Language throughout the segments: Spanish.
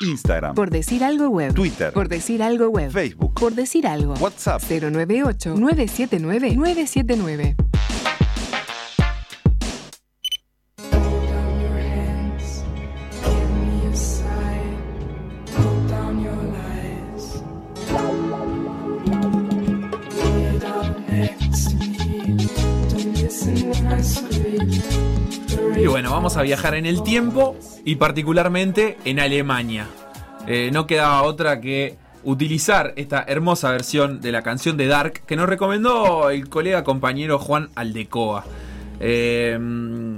Instagram, Por decir algo web. Twitter, Por decir algo web. Facebook, Por decir algo. WhatsApp. 098-979-979. Y bueno, vamos a viajar en el tiempo y particularmente en Alemania. Eh, no quedaba otra que utilizar esta hermosa versión de la canción de Dark que nos recomendó el colega compañero Juan Aldecoa. Eh,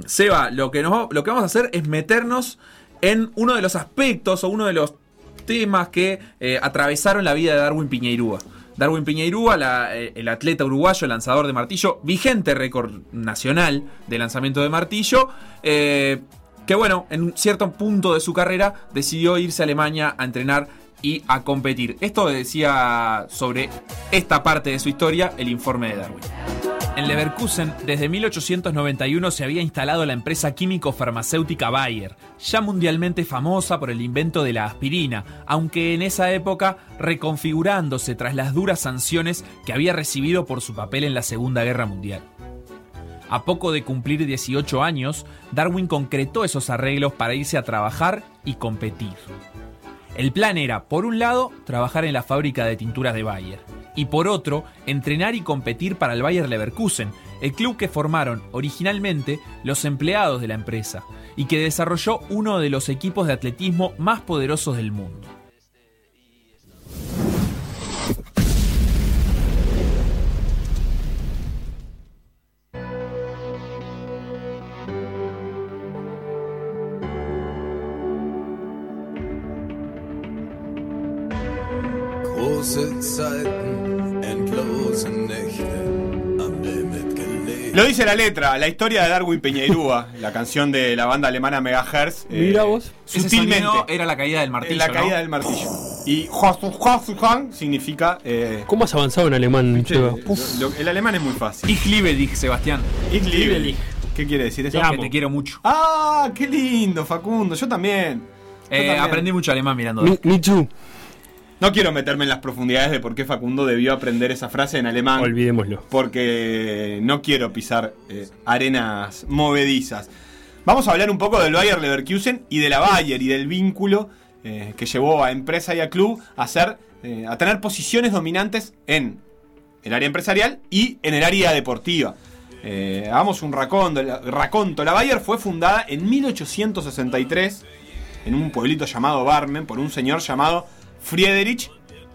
Seba, lo que, nos, lo que vamos a hacer es meternos en uno de los aspectos o uno de los temas que eh, atravesaron la vida de Darwin Piñeirúa. Darwin Piñeirúa, el atleta uruguayo, lanzador de martillo, vigente récord nacional de lanzamiento de martillo, que bueno, en un cierto punto de su carrera decidió irse a Alemania a entrenar y a competir. Esto decía sobre esta parte de su historia el informe de Darwin. En Leverkusen, desde 1891 se había instalado la empresa químico-farmacéutica Bayer, ya mundialmente famosa por el invento de la aspirina, aunque en esa época reconfigurándose tras las duras sanciones que había recibido por su papel en la Segunda Guerra Mundial. A poco de cumplir 18 años, Darwin concretó esos arreglos para irse a trabajar y competir. El plan era, por un lado, trabajar en la fábrica de tinturas de Bayer, y por otro, entrenar y competir para el Bayer Leverkusen, el club que formaron originalmente los empleados de la empresa, y que desarrolló uno de los equipos de atletismo más poderosos del mundo. Lo dice la letra, la historia de Darwin Peñeirúa, la canción de la banda alemana Megahertz. eh, Mira vos. Ese Sutilmente. sonido era la caída del martillo. la ¿no? caída del martillo. Y Juan significa. eh, ¿Cómo has avanzado en alemán, lo- lo- el alemán es muy fácil. Ich liebe dich, Sebastián. Ich liebe dich. ¿Qué quiere decir eso? Que te quiero mucho. Ah, qué lindo, Facundo. Yo también. Yo Eh, también. aprendí mucho alemán mirando. Me, me too. No quiero meterme en las profundidades de por qué Facundo debió aprender esa frase en alemán. Olvidémoslo. porque no quiero pisar eh, arenas movedizas. Vamos a hablar un poco del Bayer Leverkusen y de la Bayer y del vínculo eh, que llevó a empresa y a club a, ser, eh, a tener posiciones dominantes en el área empresarial y en el área deportiva. Eh, hagamos un raconto, raconto. La Bayer fue fundada en 1863 en un pueblito llamado Barmen por un señor llamado Friedrich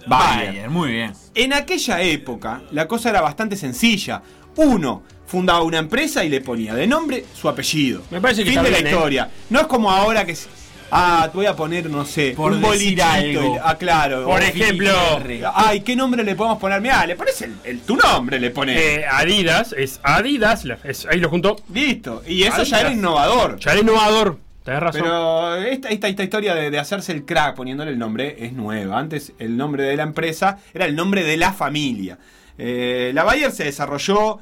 Bayer. Bayer, muy bien. En aquella época, la cosa era bastante sencilla. Uno fundaba una empresa y le ponía de nombre su apellido. Me parece que fin está de la ¿eh? historia. No es como ahora que. Ah, te voy a poner, no sé, Por un decir algo. ah, claro. Por ejemplo, Ay, ¿qué nombre le podemos poner? Mirá, le pones el, el- tu nombre, le pones. eh, Adidas es Adidas. es- ahí lo junto. Listo. Y eso ya era innovador. Ya era innovador. Pero esta, esta, esta historia de, hacerse el crack poniéndole el nombre es nueva. Antes el nombre de la empresa era el nombre de la familia. Eh, la Bayer se desarrolló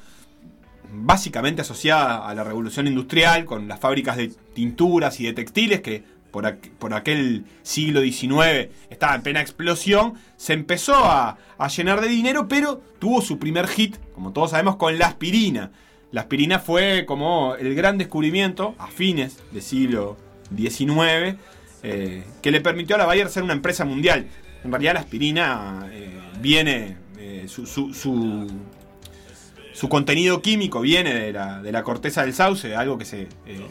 básicamente asociada a la revolución industrial, con las fábricas de tinturas y de textiles que por, por aquel siglo XIX estaba en plena explosión. Se empezó a, a llenar de dinero, pero tuvo su primer hit, como todos sabemos, con la aspirina. La aspirina fue como el gran descubrimiento a fines del siglo XIX eh, que le permitió a la Bayer ser una empresa mundial. En realidad la aspirina eh, viene, eh, su, su- su- su contenido químico viene de la, de la corteza del sauce, algo que se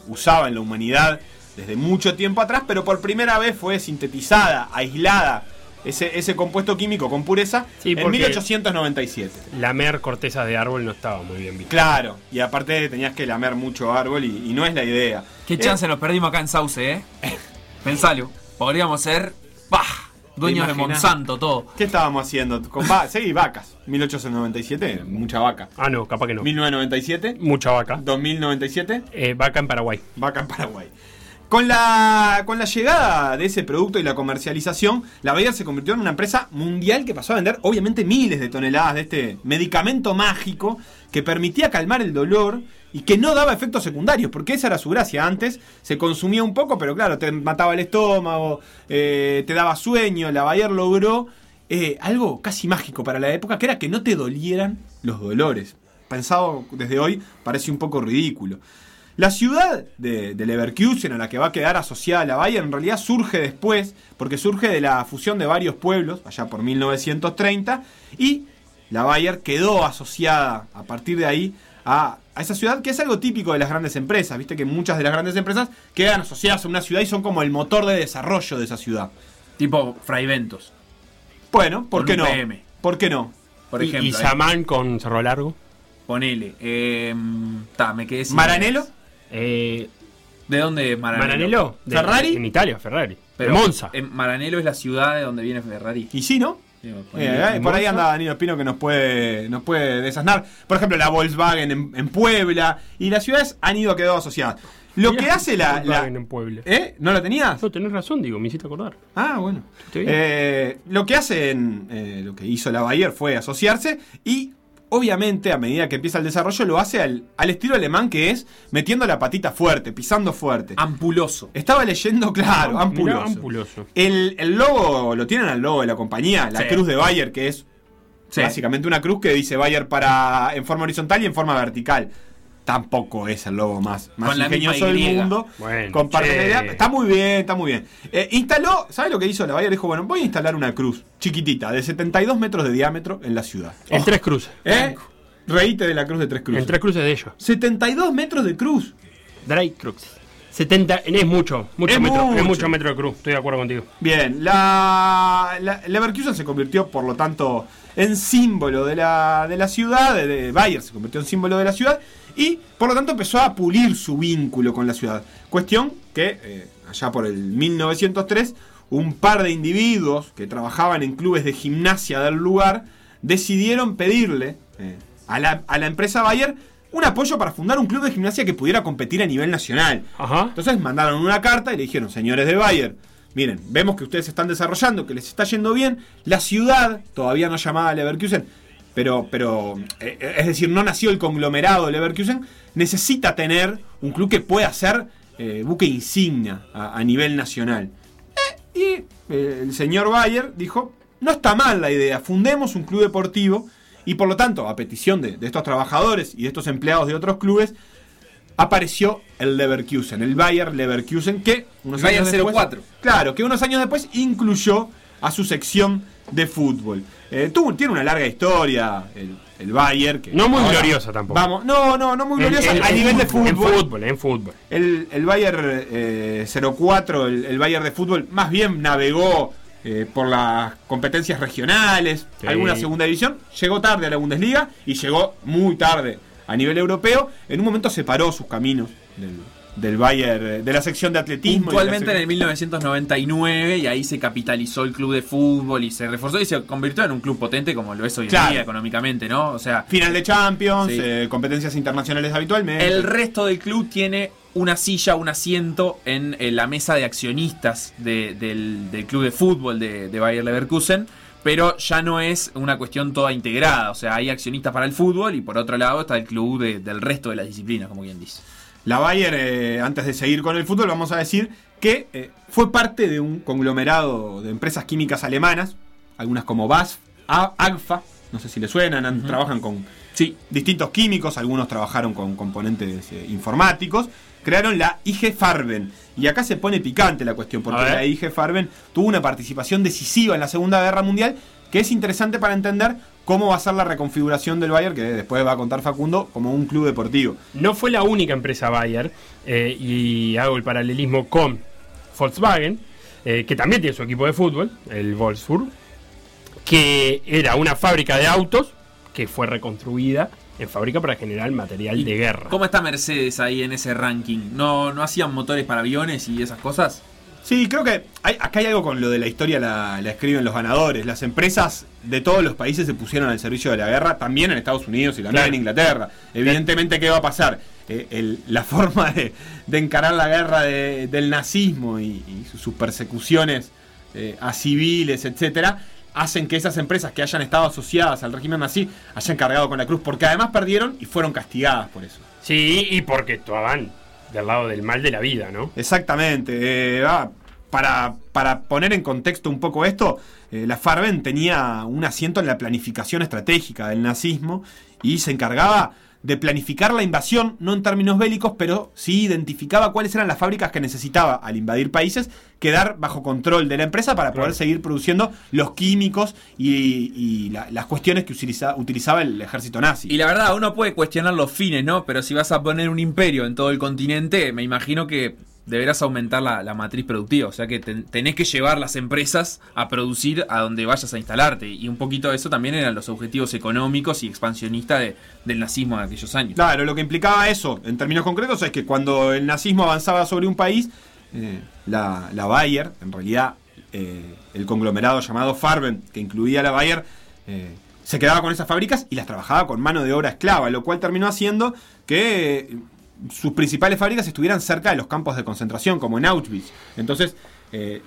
usaba en la humanidad desde mucho tiempo atrás, pero por primera vez fue sintetizada, aislada, ese, ese compuesto químico con pureza Sí, en porque- 1897. Lamer cortezas de árbol no estaba muy bien visto. Claro, y aparte tenías que lamer mucho árbol y, y no es la idea. Qué Eh, chance nos perdimos acá en Sauce, ¿eh? Pensalo. Podríamos ser. Dueños de? Monsanto, todo. ¿Qué estábamos haciendo? Con va sí, vacas. 1897, mucha vaca. Ah, no, capaz que no. 1997, Mucha vaca. 2097, Eh, vaca en Paraguay. vaca en Paraguay. Con la, con la llegada de ese producto y la comercialización, la Bayer se convirtió en una empresa mundial que pasó a vender obviamente miles de toneladas de este medicamento mágico que permitía calmar el dolor y que no daba efectos secundarios, porque esa era su gracia. Antes se consumía un poco, pero claro, te mataba el estómago, eh, te daba sueño. La Bayer logró eh, algo casi mágico para la época, que era que no te dolieran los dolores. Pensado desde hoy, parece un poco ridículo. La ciudad de, de Leverkusen, a la que va a quedar asociada la Bayer, en realidad surge después, porque surge de la fusión de varios pueblos, allá por 1930, y la Bayer quedó asociada a partir de ahí a, a esa ciudad, que es algo típico de las grandes empresas. Viste que muchas de las grandes empresas quedan asociadas a una ciudad y son como el motor de desarrollo de esa ciudad. Tipo Fraiventos, Bueno, ¿por Con qué no? PM. ¿Por qué no? por ejemplo. y Samán con Cerro Largo. Ponele. Eh, ta, me quedé sin ¿Maranelo? ideas. Eh, ¿De dónde? Maranello. de- ¿Ferrari? En Italia, Ferrari. Pero Monza. en Maranelo es la ciudad de donde viene Ferrari. Y sí, ¿no? Sí, Eh, eh, por ahí anda Danilo Espino que nos puede, nos puede desasnar. Por ejemplo, la Volkswagen en, en Puebla. Y las ciudades han ido quedado asociadas. Lo que hace la. la- Volkswagen en Puebla. ¿Eh? ¿No la tenías? No, tenés razón, digo, me hiciste acordar. Ah, bueno. Estoy bien. Eh, lo que hacen, eh, lo que hizo la Bayer fue asociarse y obviamente a medida que empieza el desarrollo lo hace al, al estilo alemán que es metiendo la patita fuerte, pisando fuerte. Ampuloso. Estaba leyendo, claro, Mirá, ampuloso. ampuloso. El, el logo, lo tienen al logo de la compañía, la Sí. cruz de Bayer, que es Sí. básicamente una cruz que dice Bayer para en forma horizontal y en forma vertical. Tampoco es el logo más, más Con ingenioso del mundo. Bueno, Comparte che. la idea. Está muy bien, está muy bien. Eh, instaló, ¿sabes lo que hizo la Bayer? Dijo, bueno, voy a instalar una cruz chiquitita, de 72 metros de diámetro en la ciudad. En tres cruces. ¿Eh? Reíte de la cruz de tres cruces. En tres cruces de ellos. 72 metros de cruz. Drake Cruz. 70, es mucho, mucho Es metro, mucho. es mucho metro de cruz, estoy de acuerdo contigo. Bien, la, la Leverkusen se convirtió, por lo tanto, en símbolo de la, de la ciudad, de, de Bayer se convirtió en símbolo de la ciudad, y por lo tanto empezó a pulir su vínculo con la ciudad. Cuestión que, eh, allá por el 1903, un par de individuos que trabajaban en clubes de gimnasia del lugar decidieron pedirle eh, a, la, a la empresa Bayer un apoyo para fundar un club de gimnasia que pudiera competir a nivel nacional. Ajá. Entonces mandaron una carta y le dijeron, señores de Bayer, miren, vemos que ustedes se están desarrollando, que les está yendo bien, la ciudad, todavía no llamada Leverkusen, pero, pero eh, eh, es decir, no nació el conglomerado de Leverkusen, necesita tener un club que pueda ser eh, buque insignia a, a nivel nacional. Eh, y eh, el señor Bayer dijo, no está mal la idea, fundemos un club deportivo y por lo tanto, a petición de, de estos trabajadores y de estos empleados de otros clubes, apareció el Leverkusen, el Bayer Leverkusen, que unos Bayer años después, 04. Claro, que unos años después incluyó a su sección de fútbol. Eh, tuvo- tiene una larga historia el, el Bayer. Que No muy gloriosa tampoco. Vamos, no, no, no muy gloriosa en- a nivel de En fútbol. fútbol, en fútbol. El, el Bayer eh, 04, el, el Bayer de fútbol, más bien navegó eh, por las competencias regionales, Sí. alguna segunda división, llegó tarde a la Bundesliga y llegó muy tarde a nivel europeo. En un momento separó sus caminos del, del Bayer, eh, de la sección de atletismo. Puntualmente en el 1999 y ahí se capitalizó el club de fútbol y se reforzó y se convirtió en un club potente como lo es hoy en día económicamente, ¿no? O sea, Final de Champions, Sí. eh, competencias internacionales habitualmente. el resto del club tiene una silla, un asiento en, en la mesa de accionistas de- del, del club de fútbol de, de Bayer Leverkusen, pero ya no es una cuestión toda integrada. O sea, hay accionistas para el fútbol y por otro lado está el club de- del resto de las disciplinas, como quien dice. La Bayer, eh, antes de seguir con el fútbol, vamos a decir que eh, fue parte de un conglomerado de empresas químicas alemanas, algunas como BASF, AGFA, no sé si le suenan, trabajan con Sí, distintos químicos, algunos trabajaron con componentes eh, informáticos, crearon la IG Farben. Y acá se pone picante la cuestión, porque la IG Farben tuvo una participación decisiva en la Segunda Guerra Mundial, que es interesante para entender cómo va a ser la reconfiguración del Bayer, que después va a contar Facundo, como un club deportivo. No fue la única empresa Bayer, eh, y hago el paralelismo con Volkswagen, eh, que también tiene su equipo de fútbol, el Wolfsburg, que era una fábrica de autos que fue reconstruida en fábrica para generar material de guerra. ¿Cómo está Mercedes ahí en ese ranking? ¿No, no hacían motores para aviones y esas cosas? Sí, creo que hay, acá hay algo con lo de la historia, la, la escriben los ganadores. Las empresas de todos los países se pusieron al servicio de la guerra, también en Estados Unidos y también Claro. en Inglaterra. Evidentemente, ¿qué va a pasar? Eh, el- la forma de, de encarar la guerra de- del nazismo y, y sus, sus persecuciones eh, a civiles, etcétera, hacen que esas empresas que hayan estado asociadas al régimen nazi hayan cargado con la cruz, porque además perdieron y fueron castigadas por eso. Sí, y porque actuaban del lado del mal de la vida, ¿no? Exactamente. eh, para, para poner en contexto un poco esto, eh, la Farben tenía un asiento en la planificación estratégica del nazismo y se encargaba de planificar la invasión, no en términos bélicos, pero sí identificaba cuáles eran las fábricas que necesitaba al invadir países quedar bajo control de la empresa para poder Claro. seguir produciendo los químicos y, y la- las cuestiones que utiliza- utilizaba el ejército nazi. Y la verdad, uno puede cuestionar los fines, ¿no? Pero si vas a poner un imperio en todo el continente, me imagino que deberás aumentar la, la matriz productiva. O sea que ten- tenés que llevar las empresas a producir a donde vayas a instalarte. Y un poquito de eso también eran los objetivos económicos y expansionistas de- del nazismo de aquellos años. Claro, lo que implicaba eso, en términos concretos, es que cuando el nazismo avanzaba sobre un país, eh, la, la Bayer, en realidad eh, el conglomerado llamado Farben, que incluía la Bayer, eh, se quedaba con esas fábricas y las trabajaba con mano de obra esclava, lo cual terminó haciendo que sus principales fábricas estuvieran cerca de los campos de concentración, como en Auschwitz. Entonces, eh,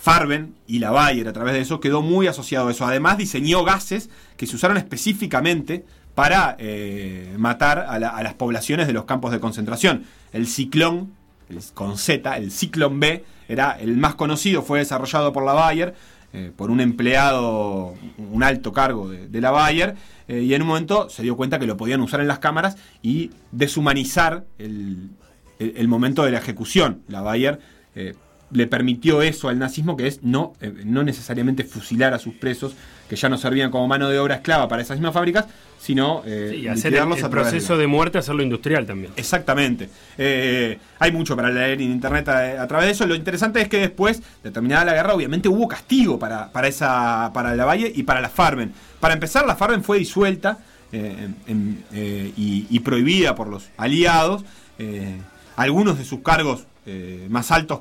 Farben y la Bayer a través de eso quedó muy asociado a eso. Además diseñó gases que se usaron específicamente para eh, matar a, la- a las poblaciones de los campos de concentración. El ciclón, el- con Z, el ciclón B, era el más conocido, fue desarrollado por la Bayer, eh, por un empleado, un alto cargo de, la Bayer, eh, y en un momento se dio cuenta que lo podían usar en las cámaras y deshumanizar el, el- el momento de la ejecución. La Bayer eh, le permitió eso al nazismo, que es no, eh, no necesariamente fusilar a sus presos, que ya no servían como mano de obra esclava para esas mismas fábricas, sino eh, Sí, hacer el, proceso de muerte, hacerlo industrial también. Exactamente. Eh, hay mucho para leer en internet a, a través de eso. Lo interesante es que después, de terminada la guerra, obviamente hubo castigo para, para, esa, para la Valle y para la Farben. Para empezar, la Farben fue disuelta eh, en- eh, y, y prohibida por los aliados. Eh, algunos de sus cargos eh, más altos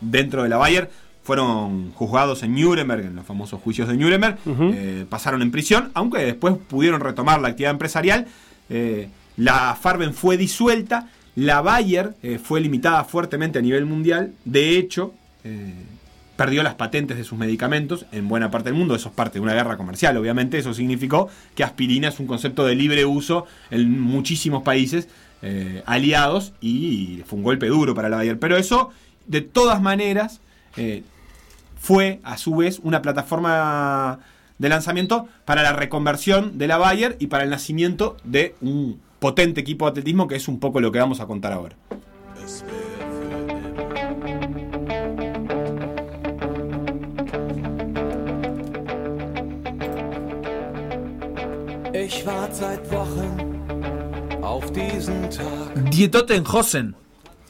dentro de la Bayer fueron juzgados en Nuremberg, en los famosos juicios de Nuremberg, eh, pasaron en prisión, aunque después pudieron retomar la actividad empresarial. Eh, la Farben fue disuelta, la Bayer eh, fue limitada fuertemente a nivel mundial, de hecho, perdió las patentes de sus medicamentos en buena parte del mundo, eso es parte de una guerra comercial, obviamente, eso significó que aspirina es un concepto de libre uso en muchísimos países eh, aliados y fue un golpe duro para la Bayer, pero eso, de todas maneras, eh, fue a su vez una plataforma de lanzamiento para la reconversión de la Bayer y para el nacimiento de un potente equipo de atletismo que es un poco lo que vamos a contar ahora. Es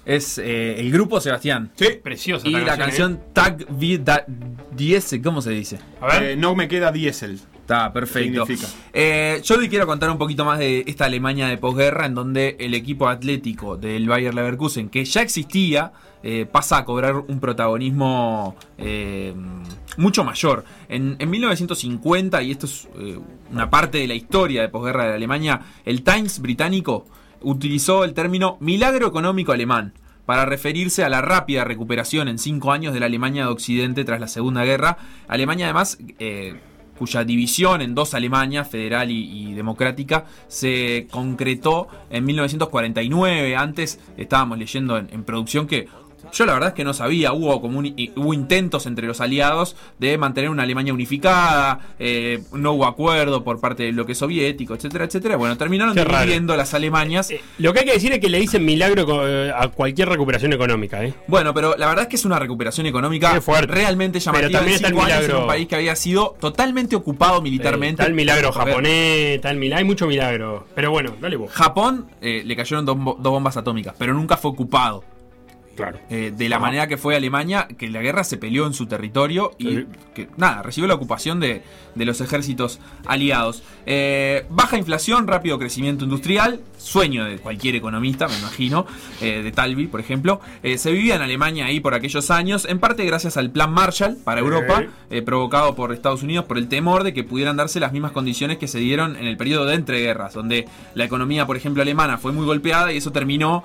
es eh, el grupo Sebastián. Sí, Preciosa Y la canción Tag wie da Diese, ¿cómo se dice? ¿eh? A ver, Eh, no me queda diésel. Está perfecto. Significa. Eh, yo hoy quiero contar un poquito más de esta Alemania de posguerra, en donde el equipo atlético del Bayer Leverkusen, que ya existía, eh, pasa a cobrar un protagonismo eh, mucho mayor. En, en 1950, y esto es eh, una parte de la historia de posguerra de Alemania, el Times británico utilizó el término milagro económico alemán para referirse a la rápida recuperación en cinco años de la Alemania de Occidente tras la Segunda Guerra. Alemania además, eh, cuya división en dos Alemanias, federal y, democrática, se concretó en 1949. Antes estábamos leyendo en, en producción que yo la verdad es que no sabía, hubo como un- hubo intentos entre los aliados de mantener una Alemania unificada, eh, no hubo acuerdo por parte del bloque soviético, etcétera, etcétera. Bueno, terminaron dividiendo las Alemanias. eh, lo que hay que decir es que le dicen milagro eh, a cualquier recuperación económica, ¿eh? Bueno, pero la verdad es que es una recuperación económica fuerte. realmente llamativa. Pero también está el milagro- en un país que había sido totalmente ocupado Eh, militarmente. El milagro japonés, el milagro, hay mucho milagro. Pero bueno, dale vos. Japón eh, le cayeron dos bombas atómicas, pero nunca fue ocupado. Claro. Eh, de la Ajá. manera que fue Alemania, que la guerra se peleó en su territorio y Sí. que nada, recibió la ocupación de, de los ejércitos aliados. Eh, baja inflación, rápido crecimiento industrial, sueño de cualquier economista, me imagino, eh, de Talvi, por ejemplo. Eh, se vivía en Alemania ahí por aquellos años, en parte gracias al Plan Marshall para Europa, eh, provocado por Estados Unidos por el temor de que pudieran darse las mismas condiciones que se dieron en el periodo de entreguerras, donde la economía, por ejemplo, alemana fue muy golpeada y eso terminó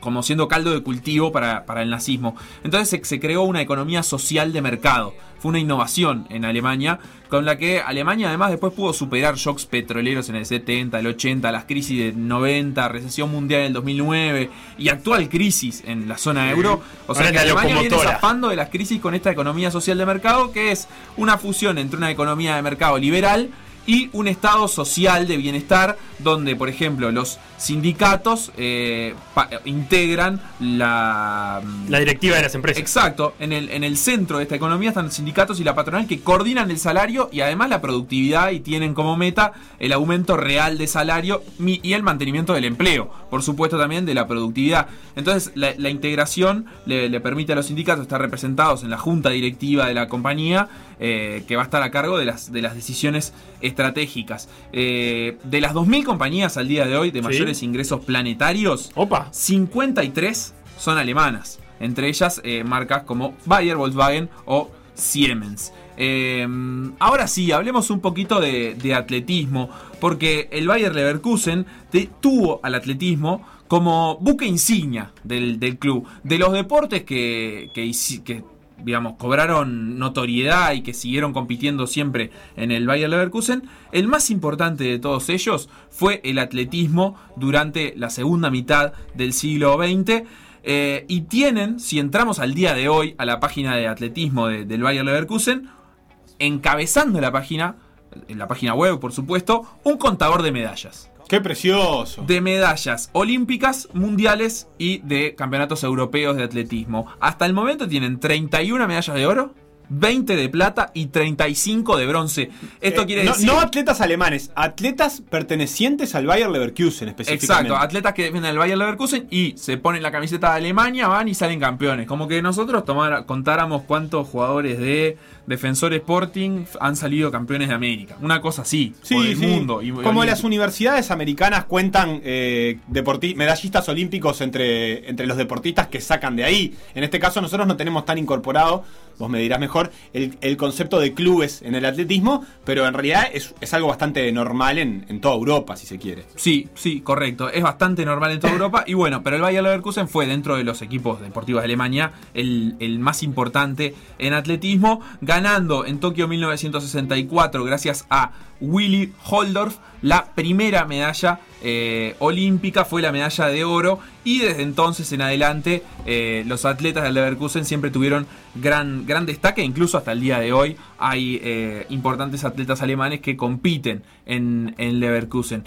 como siendo caldo de cultivo para, para el nazismo. Entonces se, se creó una economía social de mercado. Fue una innovación en Alemania, con la que Alemania además después pudo superar shocks petroleros en el 70, el 80, las crisis del 90, recesión mundial en el 2009 y actual crisis en la zona euro. O sea que Alemania viene zafando de las crisis con esta economía social de mercado, que es una fusión entre una economía de mercado liberal y un estado social de bienestar donde, por ejemplo, los sindicatos eh, pa- integran la, La directiva de las empresas. Exacto, en el, en el centro de esta economía están los sindicatos y la patronal que coordinan el salario y además la productividad y tienen como meta el aumento real de salario y el mantenimiento del empleo, por supuesto también de la productividad. Entonces la, la integración le, le permite a los sindicatos estar representados en la junta directiva de la compañía eh, que va a estar a cargo de las, de las decisiones estratégicas. Eh, de las 2.000 compañías al día de hoy de Sí. Mayores ingresos planetarios, Opa. 53 son alemanas, entre ellas eh, marcas como Bayer, Volkswagen o Siemens. Eh, ahora sí, hablemos un poquito de, de atletismo, porque el Bayer Leverkusen te- tuvo al atletismo como buque insignia del, del club. De los deportes que, que, digamos, cobraron notoriedad y que siguieron compitiendo siempre en el Bayer Leverkusen, el más importante de todos ellos fue el atletismo durante la segunda mitad del siglo XX. eh, y tienen, si entramos al día de hoy a la página de atletismo de- del Bayer Leverkusen, encabezando la página, en la página web por supuesto, un contador de medallas ¡Qué precioso! de medallas olímpicas, mundiales y de campeonatos europeos de atletismo. Hasta el momento tienen 31 medallas de oro, 20 de plata y 35 de bronce. Esto Eh, quiere no, decir... no atletas alemanes, atletas pertenecientes al Bayer Leverkusen específicamente. Exacto, atletas que defienden el Bayer Leverkusen y se ponen la camiseta de Alemania, van y salen campeones. Como que nosotros tomara- contáramos cuántos jugadores de Defensor Sporting han salido campeones de América. Una cosa así, Sí, por el sí. mundo. y- Como y- las universidades americanas cuentan eh, medallistas olímpicos entre, entre los deportistas que sacan de ahí. En este caso nosotros no tenemos tan incorporado, vos me dirás mejor, el, el concepto de clubes en el atletismo, pero en realidad es, es algo bastante normal en, en toda Europa, si se quiere. Sí, sí, correcto. Es bastante normal en toda Europa. Y bueno, pero el Bayer Leverkusen fue dentro de los equipos deportivos de Alemania el, el más importante en atletismo, ganando en Tokio 1964 gracias a Willy Holdorf la primera medalla eh, olímpica, fue la medalla de oro y desde entonces en adelante eh, los atletas del Leverkusen siempre tuvieron gran, gran destaque, incluso hasta el día de hoy hay eh, importantes atletas alemanes que compiten en, en Leverkusen.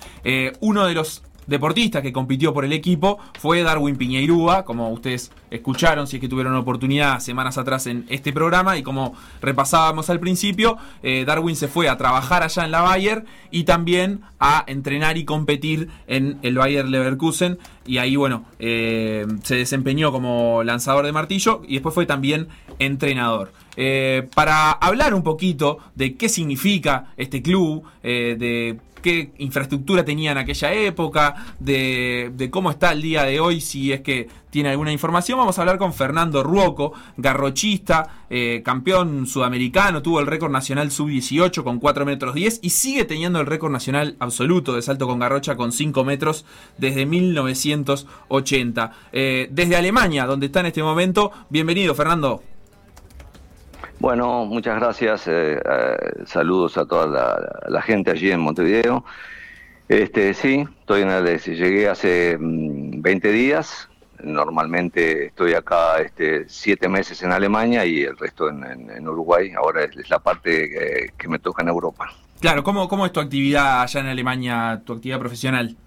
Uno de los deportista que compitió por el equipo fue Darwin Piñeirúa, como ustedes escucharon, si es que tuvieron oportunidad semanas atrás en este programa, y como repasábamos al principio, eh, Darwin se fue a trabajar allá en la Bayer y también a entrenar y competir en el Bayer Leverkusen, y ahí, bueno, eh, se desempeñó como lanzador de martillo y después fue también entrenador. Eh, para hablar un poquito de qué significa este club, de qué infraestructura tenía en aquella época, de, cómo está el día de hoy, si es que tiene alguna información. Vamos a hablar con Fernando Ruoco, garrochista, eh, campeón sudamericano, tuvo el récord nacional sub-18 con 4 metros 10 y sigue teniendo el récord nacional absoluto de salto con garrocha con 5 metros desde 1980. Eh, desde Alemania, donde está en este momento, bienvenido Fernando. Bueno, muchas gracias. eh, eh, saludos a toda la, gente allí en Montevideo. Este, sí, estoy en el llegué hace mm, 20 días. Normalmente estoy acá este, siete meses en Alemania y el resto en, Uruguay. Ahora es, es la parte que, que me toca en Europa. Claro, ¿cómo, ¿cómo es tu actividad allá en Alemania, tu actividad profesional?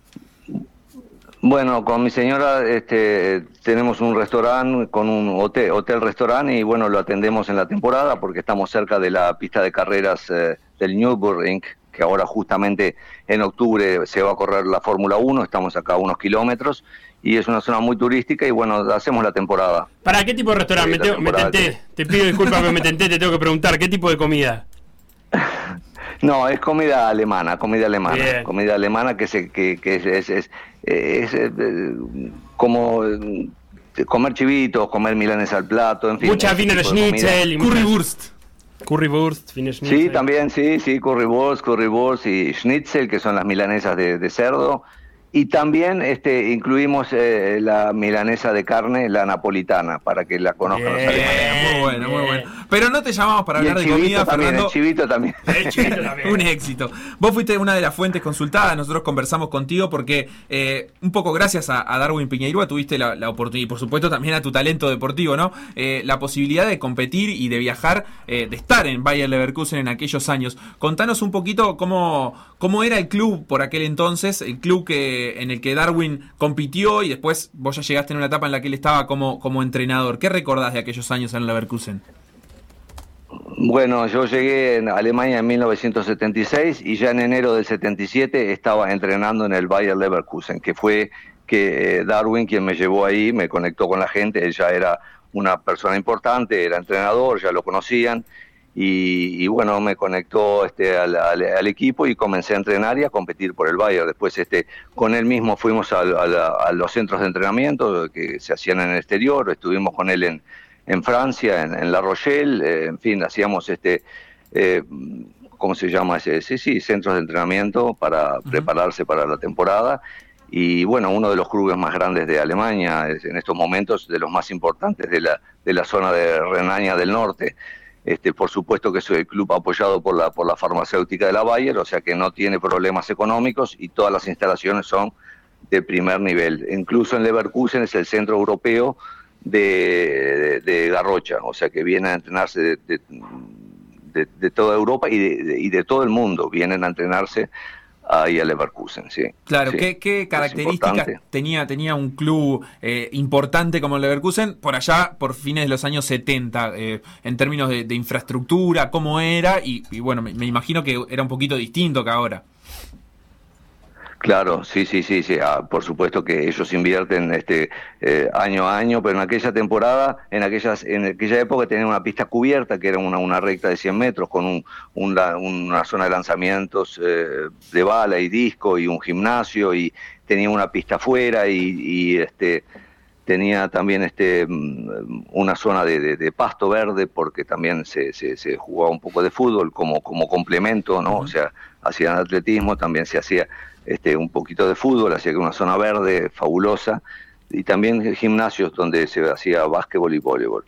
Bueno, con mi señora este, tenemos un restaurante con un hotel, hotel restaurante y bueno, lo atendemos en la temporada porque estamos cerca de la pista de carreras eh, del Nürburgring, que ahora justamente en octubre se va a correr la Fórmula 1, estamos acá a unos kilómetros y es una zona muy turística y bueno, hacemos la temporada. ¿Para qué tipo de restaurante? Sí, me, tengo- me tenté. Te pido disculpas, pero me tenté, te tengo que preguntar. ¿Qué tipo de comida? No, es comida alemana, comida alemana, Bien. comida alemana que se que, que es, es, es- es, eh, como eh, comer chivitos, comer milanes al plato, en fin. Mucha ese Wiener. Schnitzel y muchas- Currywurst. Currywurst, Wiener Sí, Schnitzel. también, sí, sí, currywurst, currywurst y schnitzel, que son las milanesas de, de cerdo. Y también este, incluimos eh, la milanesa de carne, la napolitana, para que la conozcan los alemanes. Muy bueno, muy bueno. Pero no te llamamos para Y el hablar de comida, también, Fernando. el chivito también. El chivito también. Un éxito. Vos fuiste una de las fuentes consultadas, nosotros conversamos contigo porque eh, un poco gracias a, a Darwin Piñeirúa tuviste la, la oportunidad, y por supuesto también a tu talento deportivo, ¿no? Eh, la posibilidad de competir y de viajar, eh, de estar en Bayer Leverkusen en aquellos años. Contanos un poquito cómo, cómo era el club por aquel entonces, el club que en el que Darwin compitió y después vos ya llegaste en una etapa en la que él estaba como, como entrenador. ¿Qué recordás de aquellos años en Leverkusen? Bueno, yo llegué en Alemania en 1976 y ya en enero del 77 estaba entrenando en el Bayer Leverkusen, que fue que eh, Darwin quien me llevó ahí, me conectó con la gente, él ya era una persona importante, era entrenador, ya lo conocían y, y bueno, me conectó este, al, al- al equipo y comencé a entrenar y a competir por el Bayer. Después este, con él mismo fuimos a, a los centros de entrenamiento que se hacían en el exterior, estuvimos con él en, en Francia, en, en La Rochelle, eh, en fin, hacíamos este, eh, ¿cómo se llama ese? Sí, sí, centros de entrenamiento para prepararse para la temporada. Y bueno, uno de los clubes más grandes de Alemania, en estos momentos de los más importantes de la, de la zona de Renania del Norte. Este, por supuesto que es el club apoyado por la, por la farmacéutica de la Bayer, o sea que no tiene problemas económicos y todas las instalaciones son de primer nivel. Incluso en Leverkusen es el centro europeo de, de- Garrocha, o sea que vienen a entrenarse de, de- de- toda Europa y de- y de todo el mundo, vienen a entrenarse ahí a Leverkusen, sí. Claro, Sí. ¿qué, qué características tenía, tenía un club eh, importante como el Leverkusen por allá, por fines de los años 70, eh, en términos de, de infraestructura, cómo era? Y, y bueno, me, me imagino que era un poquito distinto que ahora. Claro, sí, sí, sí, sí. ah, por supuesto que ellos invierten este eh, año a año, pero en aquella temporada, en aquellas, en aquella época tenían una pista cubierta que era una, una recta de 100 metros con un, un una zona de lanzamientos eh, de bala y disco y un gimnasio y tenía una pista afuera y, y, este tenía también este mm, una zona de, de- de pasto verde porque también se, se, se jugaba un poco de fútbol como, como complemento, ¿no? O sea, hacían atletismo, también se hacía este, un poquito de fútbol, hacía que una zona verde fabulosa y también gimnasios donde se hacía básquetbol y voleibol.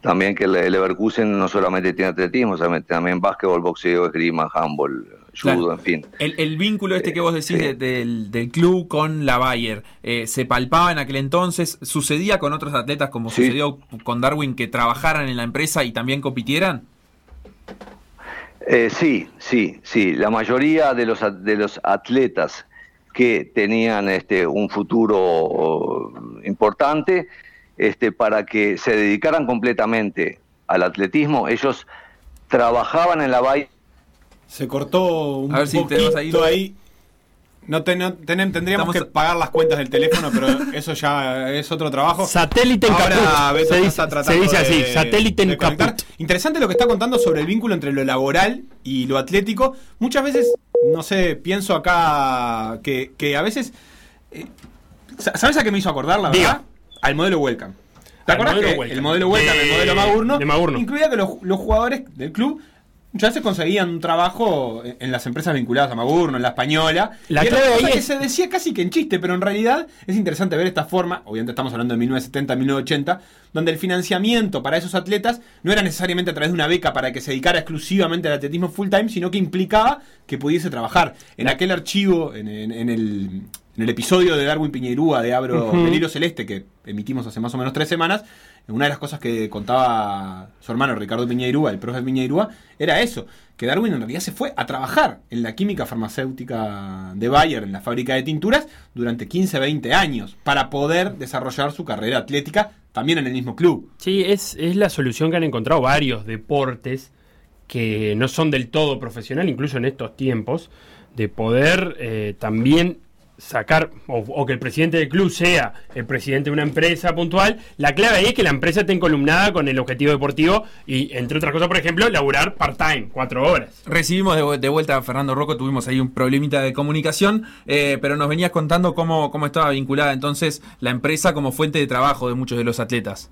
También que el el Leverkusen no solamente tiene atletismo, también, también básquetbol, boxeo, esgrima, handball, judo, Claro. en fin. El, el vínculo este que vos decís Sí. de- del, del club con la Bayer, eh, ¿se palpaba en aquel entonces? ¿Sucedía con otros atletas como Sí. sucedió con Darwin que trabajaran en la empresa y también compitieran? Eh, sí, sí, sí. La mayoría de los, de los atletas que tenían este, un futuro importante, este, para que se dedicaran completamente al atletismo, ellos trabajaban en la bahía. Se cortó un A ver si tenemos poquito ahí- ahí. No, ten- tenem- tendríamos Estamos- que pagar las cuentas del teléfono, pero eso ya es otro trabajo. Satélite en Ahora caput. Beto Se dice, está se dice así, de- satélite en. Interesante lo que está contando sobre el vínculo entre lo laboral y lo atlético. Muchas veces, no sé, pienso acá que, que a veces... eh, sa- ¿Sabes a qué me hizo acordar, la Diga. verdad? Al modelo Welcome. ¿Te Al acuerdas modelo que Welcome. el modelo Welcome, el De- modelo Magurno, de Magurno. incluía que los, los jugadores del club muchas veces conseguían un trabajo en las empresas vinculadas a Magurno, en la española. La Y clave que se decía casi que en chiste, pero en realidad es interesante ver esta forma, obviamente estamos hablando de 1970, 1980, donde el financiamiento para esos atletas no era necesariamente a través de una beca para que se dedicara exclusivamente al atletismo full time, sino que implicaba que pudiese trabajar. En aquel archivo, en, en- en el, en el episodio de Darwin Piñeirúa de Abro del Hilo Celeste, que emitimos hace más o menos tres semanas, una de las cosas que contaba su hermano Ricardo Piñeirúa, el profe Piñeirúa, era eso, que Darwin en realidad se fue a trabajar en la química farmacéutica de Bayer, en la fábrica de tinturas, durante 15, 20 años, para poder desarrollar su carrera atlética también en el mismo club. Sí, es, la solución que han encontrado varios deportes que no son del todo profesional, incluso en estos tiempos, de poder eh, también sacar o, o que el presidente del club sea el presidente de una empresa puntual, la clave ahí es que la empresa esté encolumnada con el objetivo deportivo y, entre otras cosas, por ejemplo, laburar part-time, cuatro horas. Recibimos de, de vuelta a Fernando Rocco, tuvimos ahí un problemita de comunicación, eh, pero nos venías contando cómo, cómo estaba vinculada entonces la empresa como fuente de trabajo de muchos de los atletas.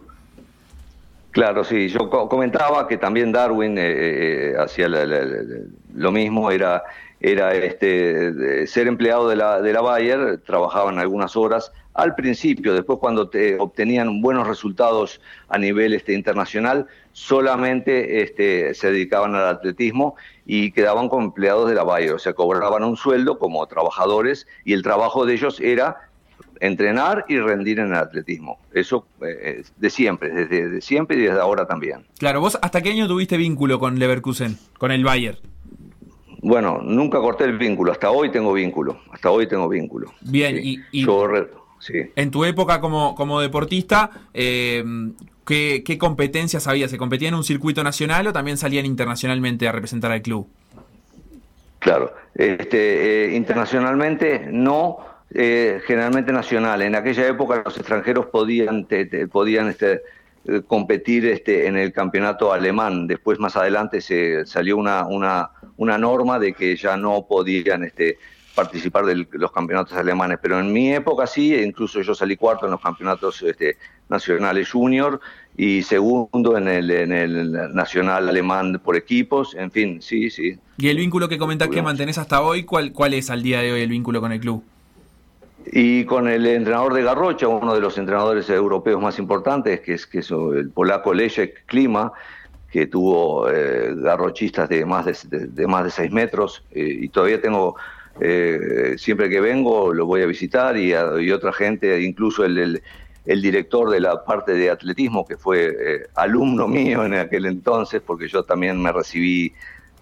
Claro, sí, yo co- comentaba que también Darwin eh, eh, hacía lo mismo, era, era este, ser empleado de la, de la Bayer, trabajaban algunas horas al principio, después cuando te obtenían buenos resultados a nivel este, internacional, solamente este, se dedicaban al atletismo y quedaban como empleados de la Bayer, o sea, cobraban un sueldo como trabajadores y el trabajo de ellos era entrenar y rendir en el atletismo. Eso eh, de siempre, desde de siempre y desde ahora también. Claro, vos hasta qué año tuviste vínculo con Leverkusen, con el Bayer. Bueno, nunca corté el vínculo, hasta hoy tengo vínculo, hasta hoy tengo vínculo. Bien, Sí. y- y- Yo sí. En tu época como, como deportista, eh, ¿qué, ¿qué competencias había? ¿Se competía en un circuito nacional o también salían internacionalmente a representar al club? Claro, este, eh, internacionalmente no, eh, generalmente nacional. En aquella época los extranjeros podían, te- te- podían este, eh, competir este, en el campeonato alemán. Después, más adelante, se salió una, una, una norma de que ya no podían este, participar de los campeonatos alemanes. Pero en mi época sí, e incluso yo salí cuarto en los campeonatos este, nacionales junior y segundo en el, en el nacional alemán por equipos. En fin, sí, sí. Y el vínculo que comentás que mantenés hasta hoy, ¿cuál, ¿cuál es al día de hoy el vínculo con el club? Y con el entrenador de Garrocha, uno de los entrenadores europeos más importantes, que es, que es el polaco Leszek Klima, que tuvo eh, garrochistas de más de, de- de más de seis metros, eh, y todavía tengo, eh, siempre que vengo lo voy a visitar, y, a- y otra gente, incluso el, el- el director de la parte de atletismo, que fue eh, alumno mío en aquel entonces, porque yo también me recibí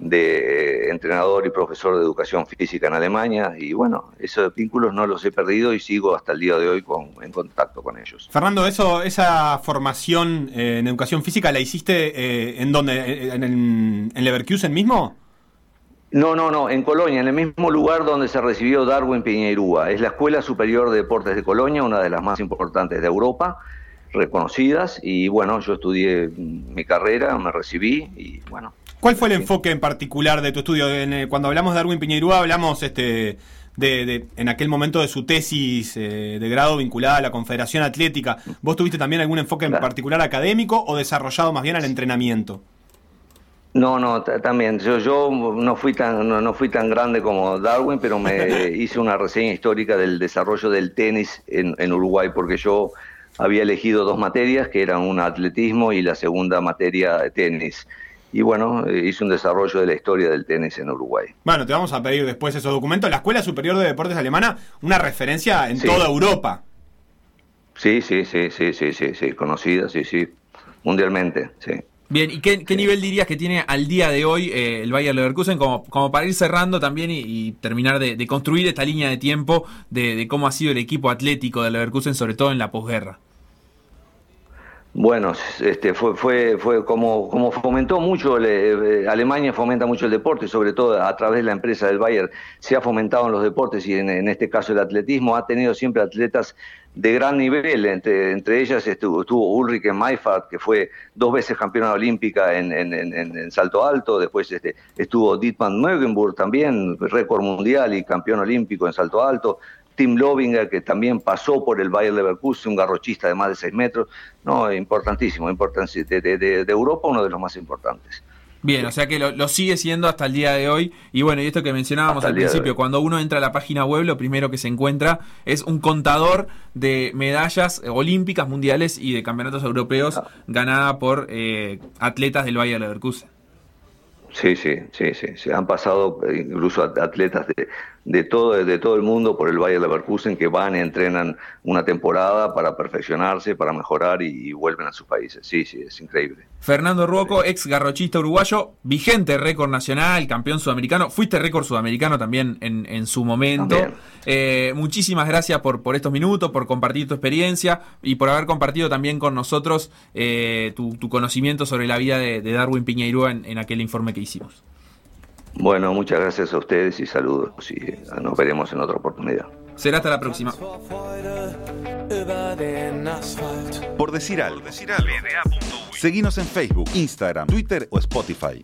de entrenador y profesor de educación física en Alemania y bueno, esos vínculos no los he perdido y sigo hasta el día de hoy con, en contacto con ellos. Fernando, eso, esa formación eh, en educación física la hiciste eh, en dónde, Eh, en, en Leverkusen mismo. No, no, no, en Colonia, en el mismo lugar donde se recibió Darwin Piñeirúa. Es la Escuela Superior de Deportes de Colonia, una de las más importantes de Europa, reconocidas y bueno, yo estudié mm, mi carrera, me recibí y bueno. ¿Cuál fue el enfoque en particular de tu estudio? En, eh, cuando hablamos de Darwin Piñeirúa, hablamos este, de, de- en aquel momento de su tesis eh, de grado vinculada a la Confederación Atlética. ¿Vos tuviste también algún enfoque en particular académico o desarrollado más bien al entrenamiento? No, no, ta- también. Yo, yo no fui tan, no, no fui tan grande como Darwin, pero me hice una reseña histórica del desarrollo del tenis en, en Uruguay, porque yo había elegido dos materias, que eran una atletismo y la segunda materia tenis. Y bueno, eh, hice un desarrollo de la historia del tenis en Uruguay. Bueno, te vamos a pedir después esos documentos. La Escuela Superior de Deportes Alemana, una referencia en Sí. toda Europa. Sí, sí, sí, sí, sí, sí, sí, conocida, sí, sí, mundialmente, sí. Bien, ¿y qué, qué nivel dirías que tiene al día de hoy eh, el Bayer Leverkusen como, como para ir cerrando también y, y terminar de, de construir esta línea de tiempo de, de cómo ha sido el equipo atlético de Leverkusen, sobre todo en la posguerra? Bueno, este fue fue fue como como fomentó mucho eh, Alemania fomenta mucho el deporte, sobre todo a través de la empresa del Bayern. Se ha fomentado en los deportes y en, en este caso el atletismo. Ha tenido siempre atletas de gran nivel, entre, entre ellas estuvo, estuvo Ulrike Meifert, que fue dos veces campeona olímpica en- en- en salto alto, después este, estuvo Dietmar Mögenburg también, récord mundial y campeón olímpico en salto alto, Tim Lobinger, que también pasó por el Bayer Leverkusen, un garrochista de más de 6 metros. No, importantísimo, importante, de, de- de- Europa uno de los más importantes. Bien, o sea que lo, lo sigue siendo hasta el día de hoy. Y bueno, y esto que mencionábamos Hasta al principio, cuando uno entra a la página web, lo primero que se encuentra es un contador de medallas olímpicas, mundiales y de campeonatos europeos Ah. ganada por eh, atletas del Bayer Leverkusen. Sí, sí, sí, sí. Se han pasado eh, incluso at- atletas de, de todo, de todo el mundo por el Bayer Leverkusen que van y entrenan una temporada para perfeccionarse, para mejorar y, y vuelven a sus países. Sí, sí, es increíble. Fernando Ruoco, ex garrochista uruguayo, vigente récord nacional, campeón sudamericano. Fuiste récord sudamericano también en, en su momento. Eh, muchísimas gracias por, por estos minutos, por compartir tu experiencia y por haber compartido también con nosotros eh, tu, tu conocimiento sobre la vida de, de Darwin Piñeirúa en, en aquel informe que hicimos. Bueno, muchas gracias a ustedes y saludos y eh, nos veremos en otra oportunidad. Será hasta la próxima. Por decir algo. Seguinos en Facebook, Instagram, Twitter o Spotify.